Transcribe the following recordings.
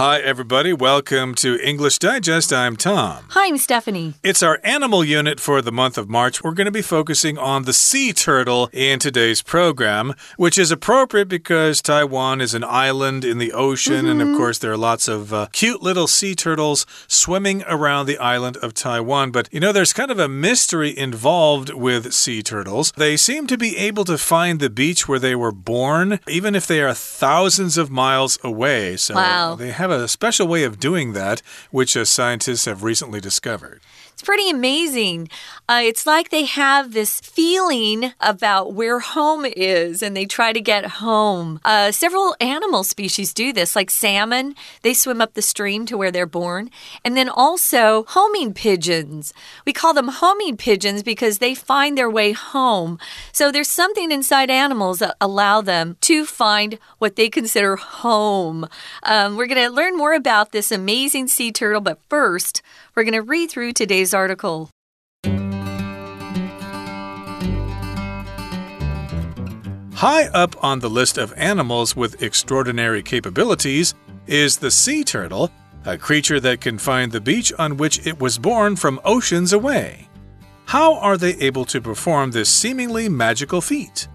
Hi, everybody. Welcome to English Digest. I'm Tom. Hi, I'm Stephanie. It's our animal unit for the month of March. We're going to be focusing on the sea turtle in today's program, which is appropriate because Taiwan is an island in the ocean. Mm -hmm. And of mm-hmm. course, there are lots of uh, cute little sea turtles swimming around the island of Taiwan. But, you know, there's kind of a mystery involved with sea turtles. They seem to be able to find the beach where they were born, even if they are thousands of miles away. So wow. they have a special way of doing that, which uh, scientists have recently discovered. It's pretty amazing. Uh, it's like they have this feeling about where home is and they try to get home. Uh, several animal species do this, like salmon, they swim up the stream to where they're born. And then also homing pigeons. We call them homing pigeons because they find their way home. So there's something inside animals that allow them to find what they consider home. Um, we're going to learn more about this amazing sea turtle, but first, we're going to read through today's article. High up on the list of animals with extraordinary capabilities is the sea turtle, a creature that can find the beach on which it was born from oceans away. How are they able to perform this seemingly magical feat?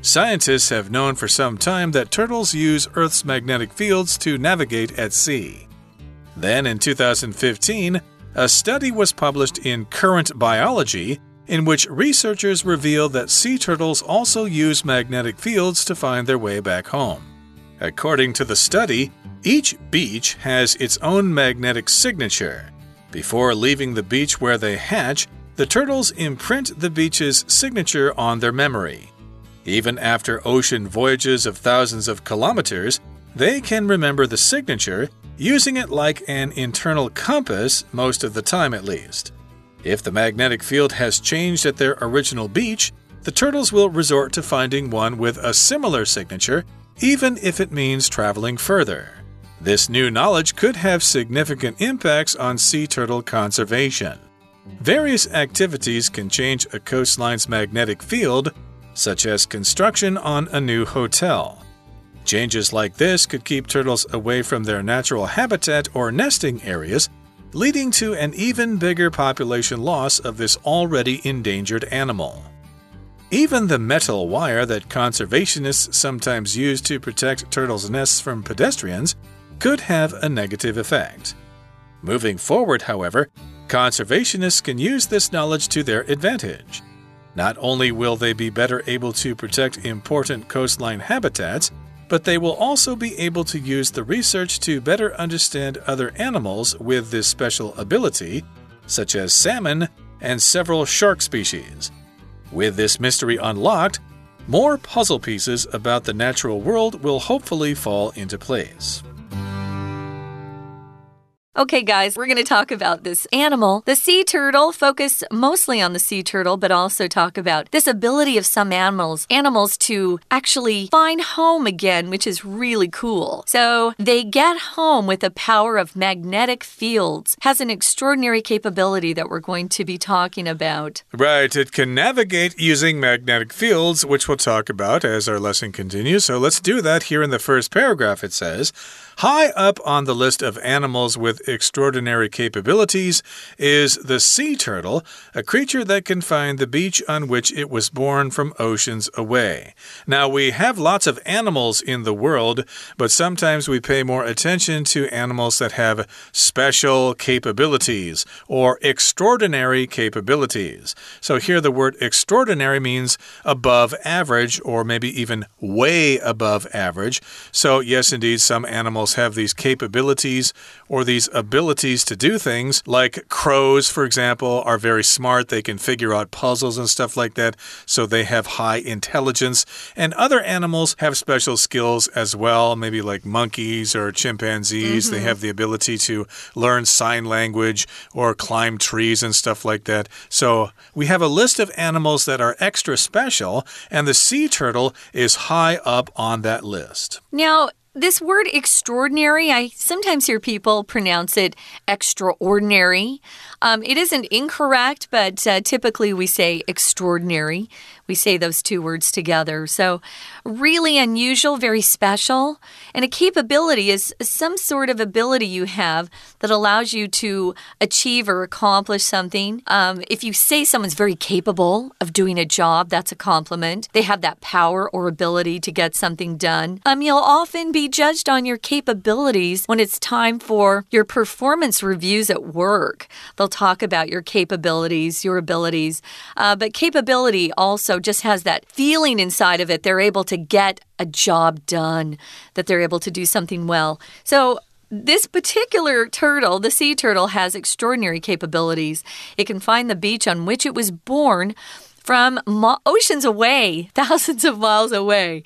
Scientists have known for some time that turtles use Earth's magnetic fields to navigate at sea. Then in 2015, a study was published in Current Biology in which researchers revealed that sea turtles also use magnetic fields to find their way back home. According to the study, each beach has its own magnetic signature. Before leaving the beach where they hatch, the turtles imprint the beach's signature on their memory. Even after ocean voyages of thousands of kilometers, they can remember the signature using it like an internal compass most of the time at least. If the magnetic field has changed at their original beach, the turtles will resort to finding one with a similar signature, even if it means traveling further. This new knowledge could have significant impacts on sea turtle conservation. Various activities can change a coastline's magnetic field, such as construction on a new hotel. Changes like this could keep turtles away from their natural habitat or nesting areas, leading to an even bigger population loss of this already endangered animal. Even the metal wire that conservationists sometimes use to protect turtles' nests from pedestrians could have a negative effect. Moving forward, however, conservationists can use this knowledge to their advantage. Not only will they be better able to protect important coastline habitats, but they will also be able to use the research to better understand other animals with this special ability, such as salmon and several shark species. With this mystery unlocked, more puzzle pieces about the natural world will hopefully fall into place. Okay, guys, we're going to talk about this animal, the sea turtle, focus mostly on the sea turtle, but also talk about this ability of some animals, animals to actually find home again, which is really cool. So they get home with the power of magnetic fields, has an extraordinary capability that we're going to be talking about. Right, it can navigate using magnetic fields, which we'll talk about as our lesson continues. So let's do that here in the first paragraph. It says, High up on the list of animals with extraordinary capabilities is the sea turtle, a creature that can find the beach on which it was born from oceans away. Now, we have lots of animals in the world, but sometimes we pay more attention to animals that have special capabilities or extraordinary capabilities. So here the word extraordinary means above average or maybe even way above average. So, yes, indeed, some animals animals have these capabilities or these abilities to do things. Like crows, for example, are very smart. They can figure out puzzles and stuff like that. So they have high intelligence. And other animals have special skills as well, maybe like monkeys or chimpanzees. Mm -hmm. They mm-hmm. have the ability to learn sign language or climb trees and stuff like that. So we have a list of animals that are extra special, and the sea turtle is high up on that list. Now, this word extraordinary, I sometimes hear people pronounce it extraordinary. Um, it isn't incorrect, but uh, typically we say extraordinary. we say those two words together. So, really unusual, very special. And a capability is some sort of ability you have that allows you to achieve or accomplish something. Um, if you say someone's very capable of doing a job, that's a compliment. They have that power or ability to get something done. Um, you'll often be judged on your capabilities when it's time for your performance reviews at work. Talk about your capabilities, your abilities. Uh, but capability also just has that feeling inside of it. They're able to get a job done, that they're able to do something well. So, this particular turtle, the sea turtle, has extraordinary capabilities. It can find the beach on which it was born from oceans away, thousands of miles away.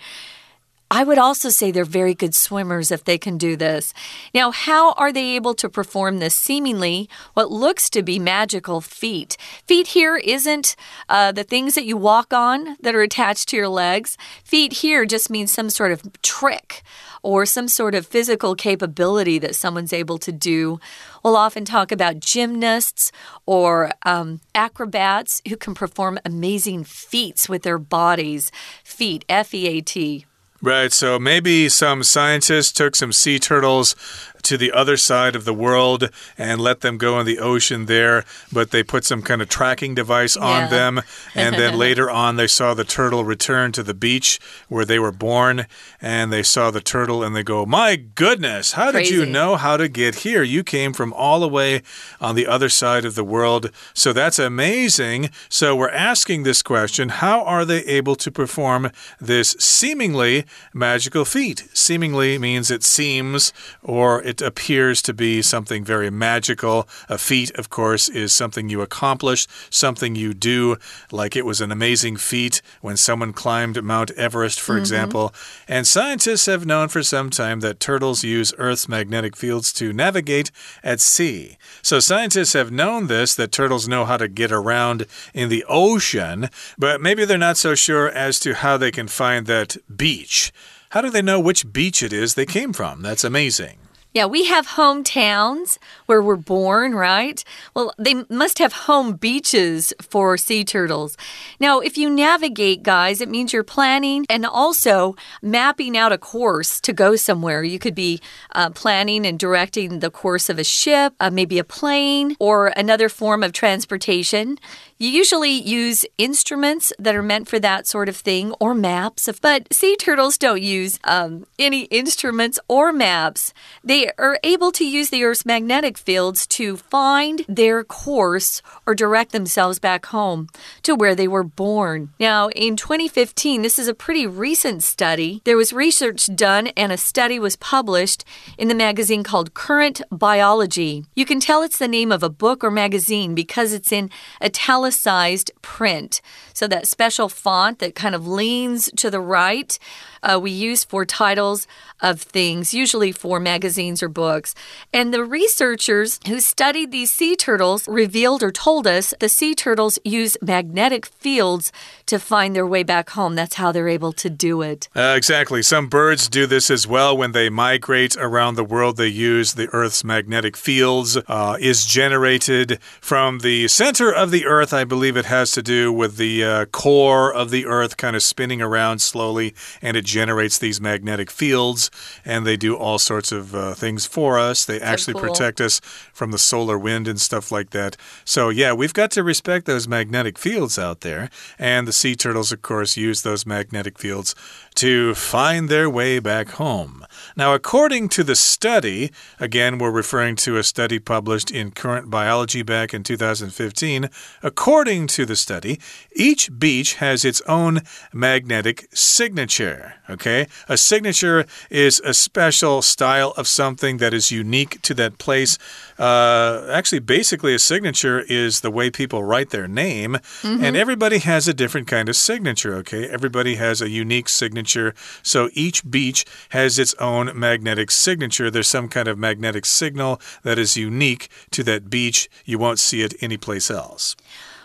I would also say they're very good swimmers if they can do this. Now, how are they able to perform this seemingly what looks to be magical feat? Feat here isn't uh, the things that you walk on that are attached to your legs. Feat here just means some sort of trick or some sort of physical capability that someone's able to do. We'll often talk about gymnasts or um, acrobats who can perform amazing feats with their bodies. Feat, F E A T. Right, so maybe some scientists took some sea turtles to the other side of the world and let them go in the ocean there, but they put some kind of tracking device yeah. on them. And then later on, they saw the turtle return to the beach where they were born, and they saw the turtle and they go, My goodness, how Crazy. did you know how to get here? You came from all the way on the other side of the world. So that's amazing. So we're asking this question How are they able to perform this seemingly magical feat? Seemingly means it seems or it appears to be something very magical. A feat, of course, is something you accomplish, something you do, like it was an amazing feat when someone climbed Mount Everest, for mm -hmm. example. And scientists have known for some time that turtles use Earth's magnetic fields to navigate at sea. So scientists have known this, that turtles know how to get around in the ocean, but maybe they're not so sure as to how they can find that beach. How do they know which beach it is they came from? That's amazing. Yeah, we have hometowns where we're born, right? Well, they must have home beaches for sea turtles. Now, if you navigate, guys, it means you're planning and also mapping out a course to go somewhere. You could be uh, planning and directing the course of a ship, uh, maybe a plane, or another form of transportation. You usually use instruments that are meant for that sort of thing or maps, but sea turtles don't use um, any instruments or maps. They are able to use the Earth's magnetic fields to find their course or direct themselves back home to where they were born. Now, in 2015, this is a pretty recent study. There was research done and a study was published in the magazine called Current Biology. You can tell it's the name of a book or magazine because it's in italicized print. So that special font that kind of leans to the right uh, we use for titles of things, usually for magazines or books. And the researchers who studied these sea turtles revealed or told us the sea turtles use magnetic fields to find their way back home. That's how they're able to do it. Uh, exactly. Some birds do this as well. When they migrate around the world, they use the Earth's magnetic fields, uh, is generated from the center of the Earth. I believe it has to do with the uh, core of the Earth kind of spinning around slowly, and it generates these magnetic fields, and they do all sorts of uh, things for us. They actually cool. protect us from the solar wind and stuff like that. So, yeah, we've got to respect those magnetic fields out there. And the sea turtles, of course, use those magnetic fields to find their way back home. Now, according to the study, again, we're referring to a study published in Current Biology back in 2015. According to the study, each beach has its own magnetic signature. Okay? A signature is a special style of something that is unique to that place. Uh, actually, basically, a signature is the way people write their name, mm -hmm. and everybody has a different kind of signature, okay? Everybody has a unique signature. So each beach has its own magnetic signature. There's some kind of magnetic signal that is unique to that beach. You won't see it anyplace else.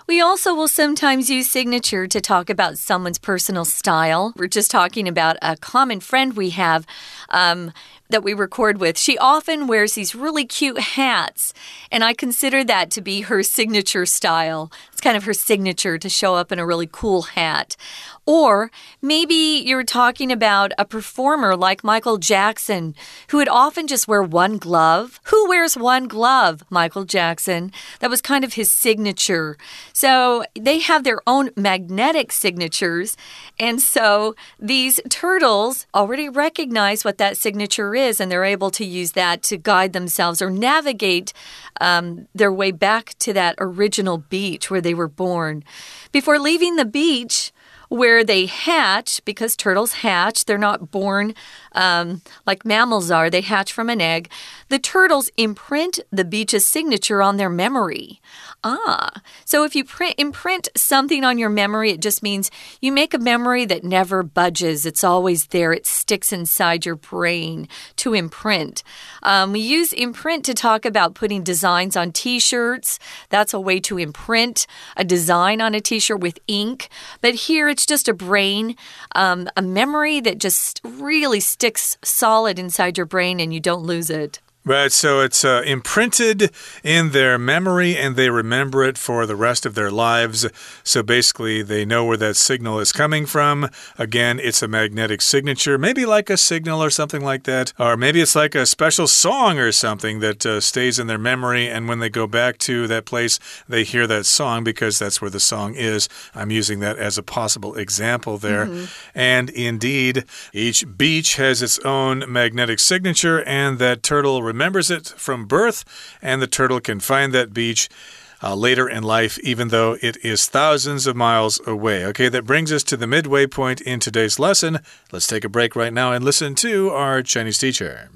We also will sometimes use signature to talk about someone's personal style. We're just talking about a common friend we have. Um, that we record with, she often wears these really cute hats, and I consider that to be her signature style. It's kind of her signature to show up in a really cool hat. Or maybe you're talking about a performer like Michael Jackson, who would often just wear one glove. Who wears one glove? Michael Jackson. That was kind of his signature. So they have their own magnetic signatures. And so these turtles already recognize what that signature is, and they're able to use that to guide themselves or navigate um, their way back to that original beach where they were born. Before leaving the beach, where they hatch, because turtles hatch, they're not born um, like mammals are, they hatch from an egg. The turtles imprint the beach's signature on their memory. Ah, so if you print, imprint something on your memory, it just means you make a memory that never budges. It's always there, it sticks inside your brain to imprint. Um, we use imprint to talk about putting designs on t shirts. That's a way to imprint a design on a t shirt with ink. But here it's just a brain, um, a memory that just really sticks solid inside your brain and you don't lose it. Right, so it's uh, imprinted in their memory and they remember it for the rest of their lives. So basically, they know where that signal is coming from. Again, it's a magnetic signature, maybe like a signal or something like that. Or maybe it's like a special song or something that uh, stays in their memory. And when they go back to that place, they hear that song because that's where the song is. I'm using that as a possible example there. Mm -hmm. And indeed, each beach has its own magnetic signature, and that turtle remembers it from birth, and the turtle can find that beach. Uh, later in life, even though it is thousands of miles away. Okay, that brings us to the midway point in today's lesson. Let's take a break right now and listen to our Chinese teacher.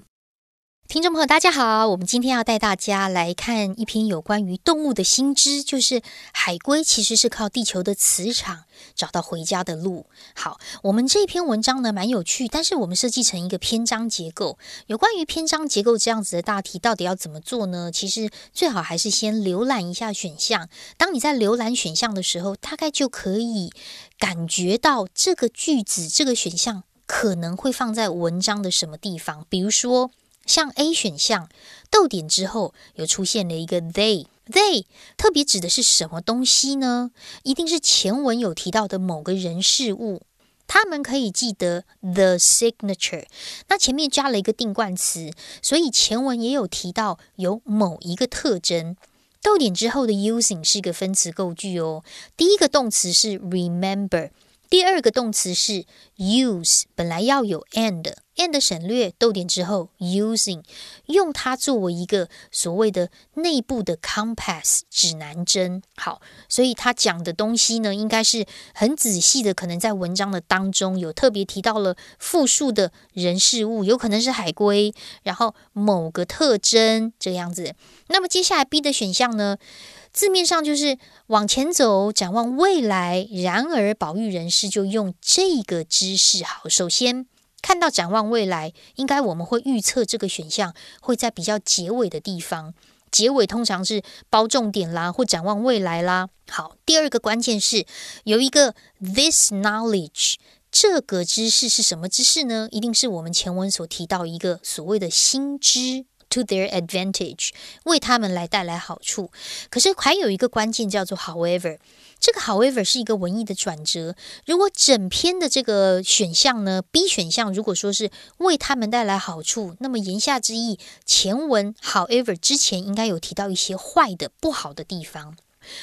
听众朋友，大家好！我们今天要带大家来看一篇有关于动物的新知，就是海龟其实是靠地球的磁场找到回家的路。好，我们这篇文章呢蛮有趣，但是我们设计成一个篇章结构。有关于篇章结构这样子的大题，到底要怎么做呢？其实最好还是先浏览一下选项。当你在浏览选项的时候，大概就可以感觉到这个句子、这个选项可能会放在文章的什么地方，比如说。像 A 选项逗点之后有出现了一个 they，they 特别指的是什么东西呢？一定是前文有提到的某个人事物。他们可以记得 the signature，那前面加了一个定冠词，所以前文也有提到有某一个特征。逗点之后的 using 是一个分词构句哦。第一个动词是 remember。第二个动词是 use，本来要有 and and 省略，逗点之后 using，用它作为一个所谓的内部的 compass 指南针。好，所以他讲的东西呢，应该是很仔细的，可能在文章的当中有特别提到了复数的人事物，有可能是海龟，然后某个特征这样子。那么接下来 B 的选项呢？字面上就是往前走，展望未来。然而，保育人士就用这个知识。好，首先看到展望未来，应该我们会预测这个选项会在比较结尾的地方。结尾通常是包重点啦，或展望未来啦。好，第二个关键是有一个 this knowledge，这个知识是什么知识呢？一定是我们前文所提到一个所谓的新知。To their advantage，为他们来带来好处。可是还有一个关键叫做 however，这个 however 是一个文艺的转折。如果整篇的这个选项呢，B 选项如果说是为他们带来好处，那么言下之意，前文 however 之前应该有提到一些坏的、不好的地方。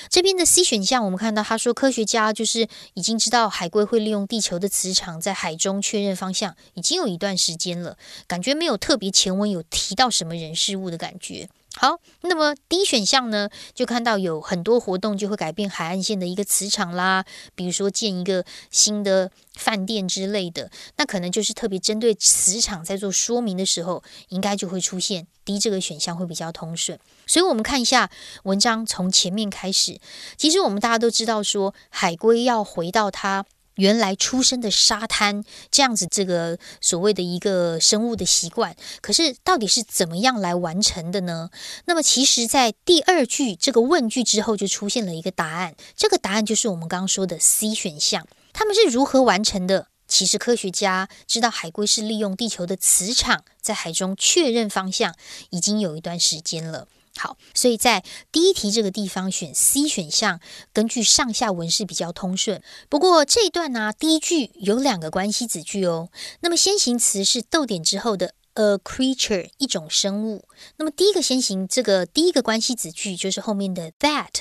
这边的 C 选项，我们看到他说科学家就是已经知道海龟会利用地球的磁场在海中确认方向，已经有一段时间了，感觉没有特别前文有提到什么人事物的感觉。好，那么 D 选项呢，就看到有很多活动就会改变海岸线的一个磁场啦，比如说建一个新的饭店之类的，那可能就是特别针对磁场在做说明的时候，应该就会出现 D 这个选项会比较通顺。所以，我们看一下文章从前面开始，其实我们大家都知道说，海龟要回到它。原来出生的沙滩这样子，这个所谓的一个生物的习惯，可是到底是怎么样来完成的呢？那么，其实，在第二句这个问句之后，就出现了一个答案。这个答案就是我们刚刚说的 C 选项。他们是如何完成的？其实科学家知道海龟是利用地球的磁场在海中确认方向，已经有一段时间了。好，所以在第一题这个地方选 C 选项，根据上下文是比较通顺。不过这一段呢，第一句有两个关系子句哦。那么先行词是逗点之后的 a creature 一种生物。那么第一个先行这个第一个关系子句就是后面的 that，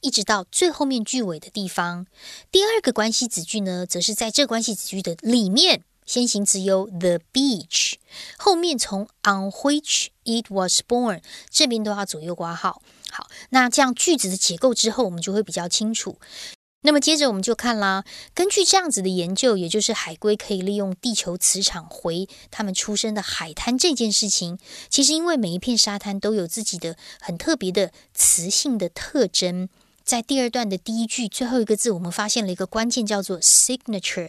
一直到最后面句尾的地方。第二个关系子句呢，则是在这关系子句的里面。先行词有 the beach，后面从 on which it was born 这边都要左右挂号。好，那这样句子的结构之后，我们就会比较清楚。那么接着我们就看啦，根据这样子的研究，也就是海龟可以利用地球磁场回它们出生的海滩这件事情，其实因为每一片沙滩都有自己的很特别的磁性的特征。在第二段的第一句最后一个字，我们发现了一个关键，叫做 signature。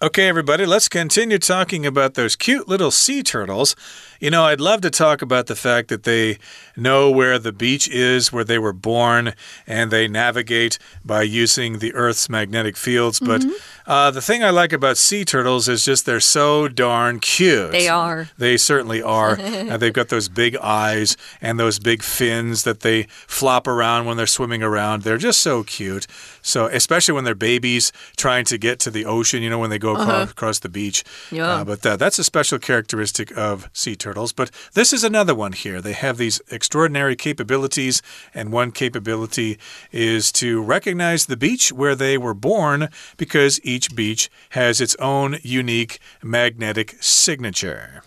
Okay, everybody, let's continue talking about those cute little sea turtles. You know, I'd love to talk about the fact that they know where the beach is, where they were born, and they navigate by using the Earth's magnetic fields. But mm -hmm. Uh, the thing I like about sea turtles is just they're so darn cute. They are. They certainly are. and they've got those big eyes and those big fins that they flop around when they're swimming around. They're just so cute. So, especially when they're babies trying to get to the ocean, you know, when they go across, uh -huh. across the beach. Yeah. Uh, but uh, that's a special characteristic of sea turtles turtles, but this is another one here. They have these extraordinary capabilities, and one capability is to recognize the beach where they were born because each beach has its own unique magnetic signature.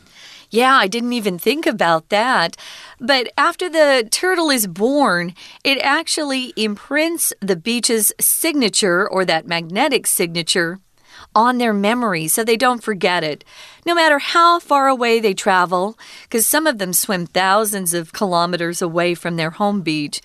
Yeah, I didn't even think about that. But after the turtle is born, it actually imprints the beach's signature or that magnetic signature on their memory so they don't forget it, no matter how far away they travel, because some of them swim thousands of kilometers away from their home beach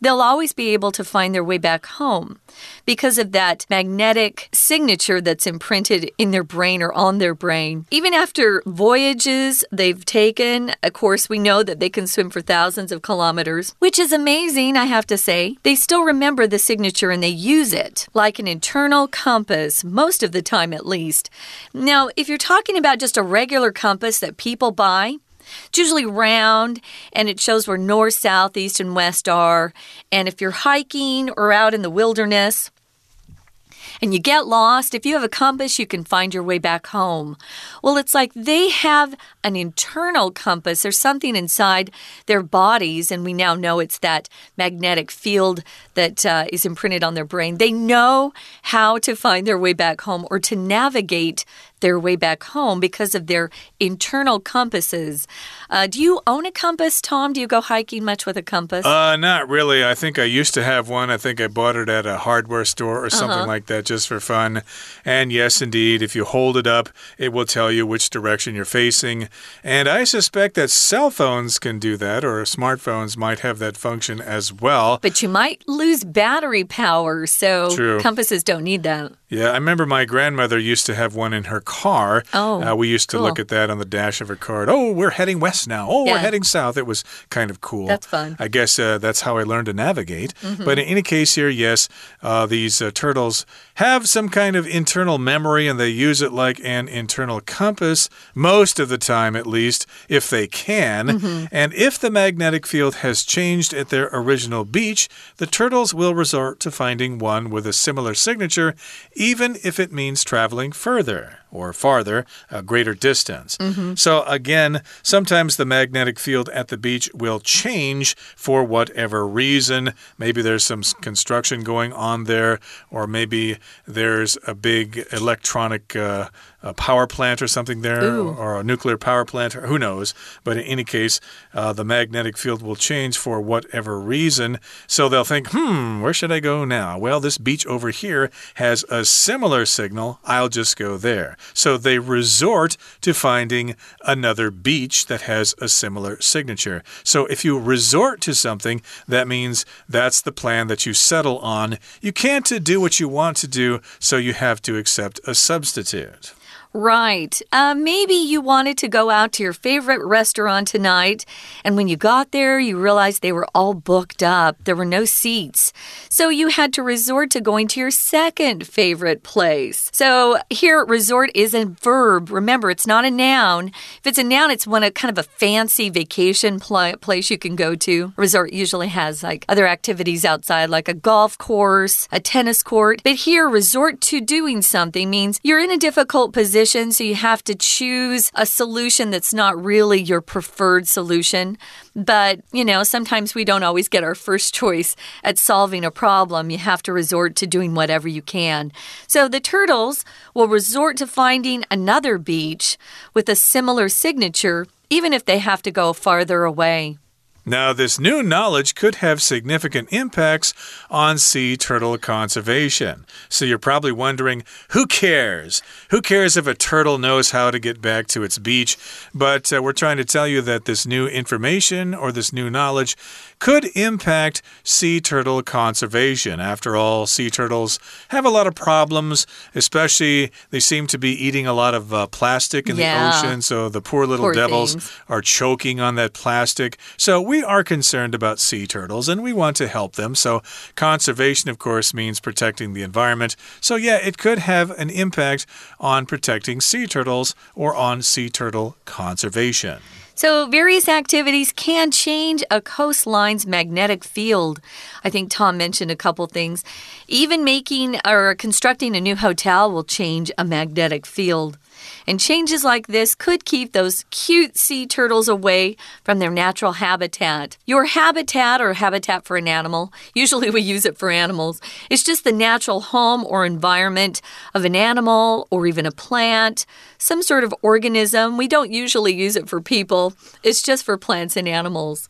they'll always be able to find their way back home because of that magnetic signature that's imprinted in their brain or on their brain. Even after voyages they've taken, of course, we know that they can swim for thousands of kilometers, which is amazing, I have to say. They still remember the signature and they use it like an internal compass, most of the time at least. Now, if you're talking about just a regular compass that people buy, it's usually round and it shows where north, south, east, and west are. And if you're hiking or out in the wilderness, and you get lost, if you have a compass, you can find your way back home. Well, it's like they have an internal compass. There's something inside their bodies, and we now know it's that magnetic field that uh, is imprinted on their brain. They know how to find their way back home or to navigate their way back home because of their internal compasses. Uh, do you own a compass, Tom? Do you go hiking much with a compass? Uh, not really. I think I used to have one. I think I bought it at a hardware store or something uh -huh. like that just for fun. And yes, indeed, if you hold it up, it will tell you which direction you're facing. And I suspect that cell phones can do that, or smartphones might have that function as well. But you might lose battery power, so True. compasses don't need that. Yeah, I remember my grandmother used to have one in her car. Oh, uh, we used to cool. look at that on the dash of her car. Oh, we're heading west now. Oh, yeah. we're heading south. It was kind of cool. That's fun. I guess uh, that's how I learned to navigate. Mm -hmm. But in any case, here, yes, uh, these uh, turtles have some kind of internal memory and they use it like an internal compass most of the time, at least, if they can. Mm -hmm. And if the magnetic field has changed at their original beach, the turtles will resort to finding one with a similar signature even if it means traveling further or farther, a greater distance. Mm -hmm. So, again, sometimes the magnetic field at the beach will change for whatever reason. Maybe there's some construction going on there, or maybe there's a big electronic. Uh, a power plant or something there, Ooh. or a nuclear power plant, or who knows. But in any case, uh, the magnetic field will change for whatever reason. So they'll think, hmm, where should I go now? Well, this beach over here has a similar signal. I'll just go there. So they resort to finding another beach that has a similar signature. So if you resort to something, that means that's the plan that you settle on. You can't do what you want to do, so you have to accept a substitute. Right. Uh, maybe you wanted to go out to your favorite restaurant tonight, and when you got there, you realized they were all booked up. There were no seats. So you had to resort to going to your second favorite place. So here, resort is a verb. Remember, it's not a noun. If it's a noun, it's one a kind of a fancy vacation pl place you can go to. Resort usually has like other activities outside, like a golf course, a tennis court. But here, resort to doing something means you're in a difficult position position, so you have to choose a solution that's not really your preferred solution. But, you know, sometimes we don't always get our first choice at solving a problem. You have to resort to doing whatever you can. So the turtles will resort to finding another beach with a similar signature, even if they have to go farther away. Now, this new knowledge could have significant impacts on sea turtle conservation. So you're probably wondering who cares? Who cares if a turtle knows how to get back to its beach? But uh, we're trying to tell you that this new information or this new knowledge could impact sea turtle conservation. After all, sea turtles have a lot of problems, especially they seem to be eating a lot of uh, plastic in yeah. the ocean. So the poor little poor devils things. are choking on that plastic. So we are concerned about sea turtles and we want to help them. So conservation, of course, means protecting the environment. So yeah, it could have an impact on protecting sea turtles or on sea turtle conservation. So, various activities can change a coastline's magnetic field. I think Tom mentioned a couple things. Even making or constructing a new hotel will change a magnetic field. And changes like this could keep those cute sea turtles away from their natural habitat. Your habitat or habitat for an animal, usually we use it for animals, is just the natural home or environment of an animal or even a plant, some sort of organism. We don't usually use it for people, it's just for plants and animals.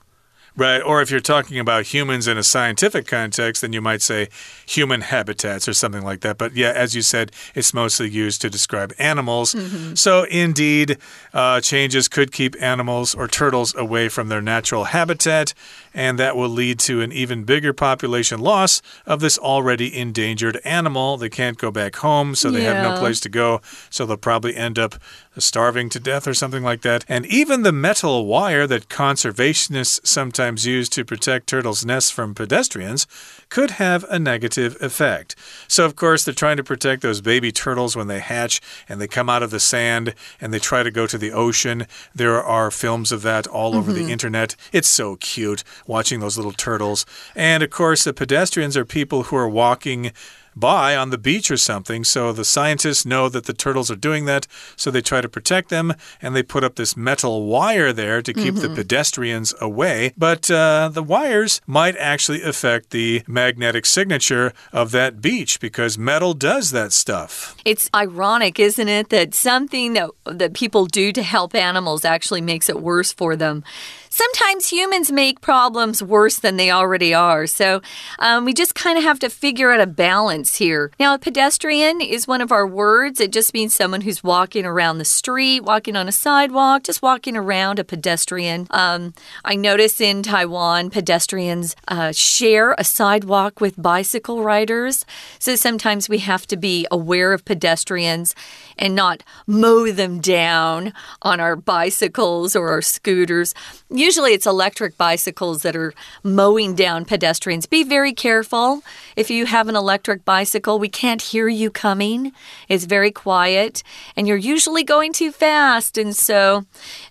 Right. Or if you're talking about humans in a scientific context, then you might say human habitats or something like that. But yeah, as you said, it's mostly used to describe animals. Mm -hmm. So indeed, uh, changes could keep animals or turtles away from their natural habitat, and that will lead to an even bigger population loss of this already endangered animal. They can't go back home, so they yeah. have no place to go. So they'll probably end up starving to death or something like that. And even the metal wire that conservationists sometimes use to protect turtles' nests from pedestrians could have a negative effect. So, of course, they're trying to protect those baby turtles when they hatch and they come out of the sand and they try to go to the ocean. There are films of that all over mm -hmm. the mm-hmm. internet. It's so cute watching those little turtles. And, of course, the pedestrians are people who are walking by on the beach or something. So the scientists know that the turtles are doing that. So they try to protect them and they put up this metal wire there to keep mm -hmm. the mm-hmm. pedestrians away. But uh, the wires might actually affect the magnetic signature of that beach because metal does that stuff. It's ironic, isn't it, that something that, that people do to help animals actually makes it worse for them. Sometimes humans make problems worse than they already are. So um, we just kind of have to figure out a balance here. Now, a pedestrian is one of our words. It just means someone who's walking around the street, walking on a sidewalk, just walking around a pedestrian. Um, I notice in Taiwan, pedestrians uh, share a sidewalk with bicycle riders. So sometimes we have to be aware of pedestrians and not mow them down on our bicycles or our scooters. Usually it's electric bicycles that are mowing down pedestrians. Be very careful. If you have an electric bicycle, we can't hear you coming. It's very quiet, and you're usually going too fast. And so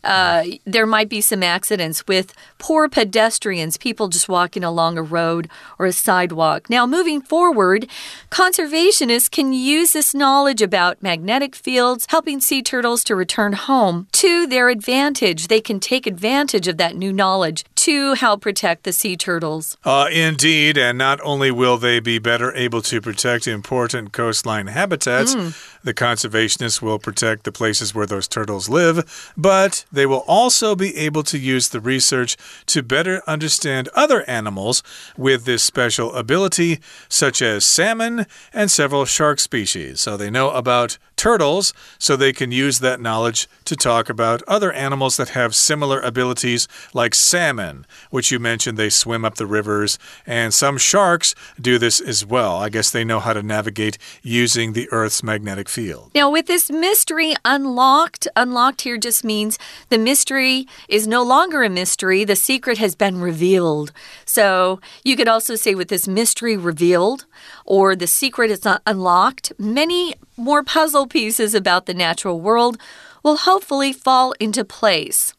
uh, there might be some accidents with poor pedestrians, people just walking along a road or a sidewalk. Now, moving forward, conservationists can use this knowledge about magnetic fields, helping sea turtles to return home to their advantage. They can take advantage of that new knowledge to help protect the sea turtles. Uh, indeed, and not only will they be better able to protect important coastline habitats, mm. the conservationists will protect the places where those turtles live, but they will also be able to use the research to better understand other animals with this special ability, such as salmon and several shark species. So they know about turtles so they can use that knowledge to talk about other animals that have similar abilities, like salmon, which you mentioned they swim up the rivers, and some sharks do this as well. I guess they know how to navigate using the Earth's magnetic field. Now, with this mystery unlocked, unlocked here just means the mystery is no longer a mystery, the secret has been revealed. So you could also say with this mystery revealed or the secret is not unlocked, many more puzzle pieces about the natural world will hopefully fall into place.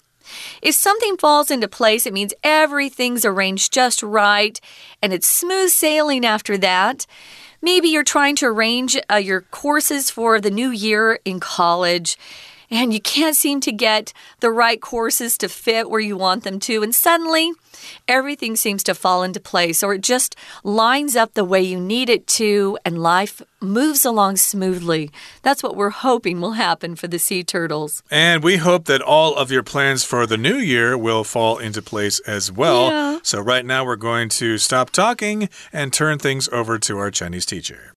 If something falls into place, it means everything's arranged just right and it's smooth sailing after that. Maybe you're trying to arrange uh, your courses for the new year in college and you can't seem to get the right courses to fit where you want them to, and suddenly everything seems to fall into place or it just lines up the way you need it to, and life moves along smoothly. That's what we're hoping will happen for the sea turtles. And we hope that all of your plans for the new year will fall into place as well. Yeah. So, right now, we're going to stop talking and turn things over to our Chinese teacher.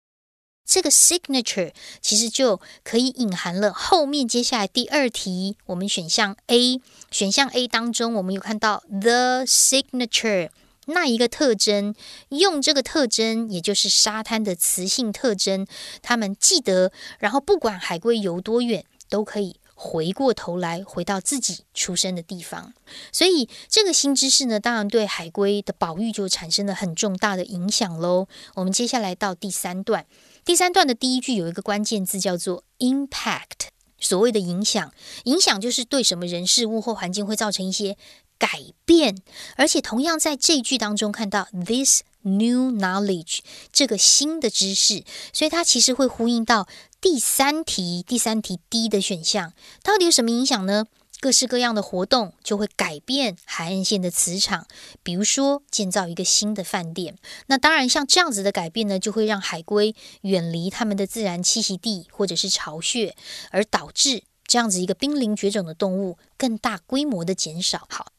这个 signature 其实就可以隐含了后面接下来第二题，我们选项 A，选项 A 当中，我们有看到 the signature 那一个特征，用这个特征，也就是沙滩的磁性特征，他们记得，然后不管海龟游多远，都可以。回过头来，回到自己出生的地方，所以这个新知识呢，当然对海龟的保育就产生了很重大的影响喽。我们接下来到第三段。第三段的第一句有一个关键字叫做 impact，所谓的影响，影响就是对什么人事物或环境会造成一些改变，而且同样在这句当中看到 this new knowledge 这个新的知识，所以它其实会呼应到第三题，第三题 D 的选项，到底有什么影响呢？各式各样的活动就会改变海岸线的磁场，比如说建造一个新的饭店。那当然，像这样子的改变呢，就会让海龟远离它们的自然栖息地或者是巢穴，而导致这样子一个濒临绝种的动物更大规模的减少。好，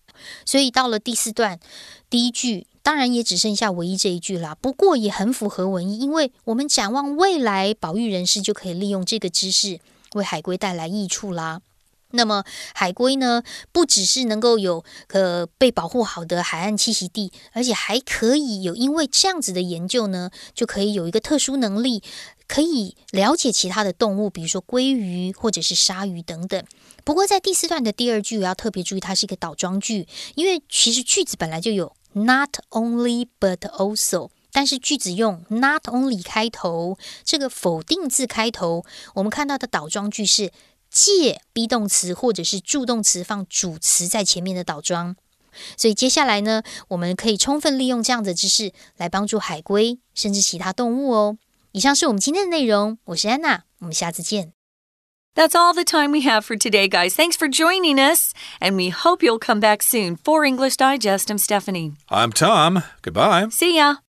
所以到了第四段第一句，当然也只剩下唯一这一句啦。不过也很符合文意，因为我们展望未来，保育人士就可以利用这个知识为海龟带来益处啦。那么海龟呢，不只是能够有呃被保护好的海岸栖息地，而且还可以有因为这样子的研究呢，就可以有一个特殊能力，可以了解其他的动物，比如说鲑鱼或者是鲨鱼等等。不过在第四段的第二句，我要特别注意，它是一个倒装句，因为其实句子本来就有 not only but also，但是句子用 not only 开头，这个否定字开头，我们看到的倒装句是。借 be 动词或者是助动词放主词在前面的倒装，所以接下来呢，我们可以充分利用这样的知识来帮助海龟甚至其他动物哦。以上是我们今天的内容，我是安娜，我们下次见。That's all the time we have for today, guys. Thanks for joining us, and we hope you'll come back soon for English Digest. I'm Stephanie. I'm Tom. Goodbye. See ya.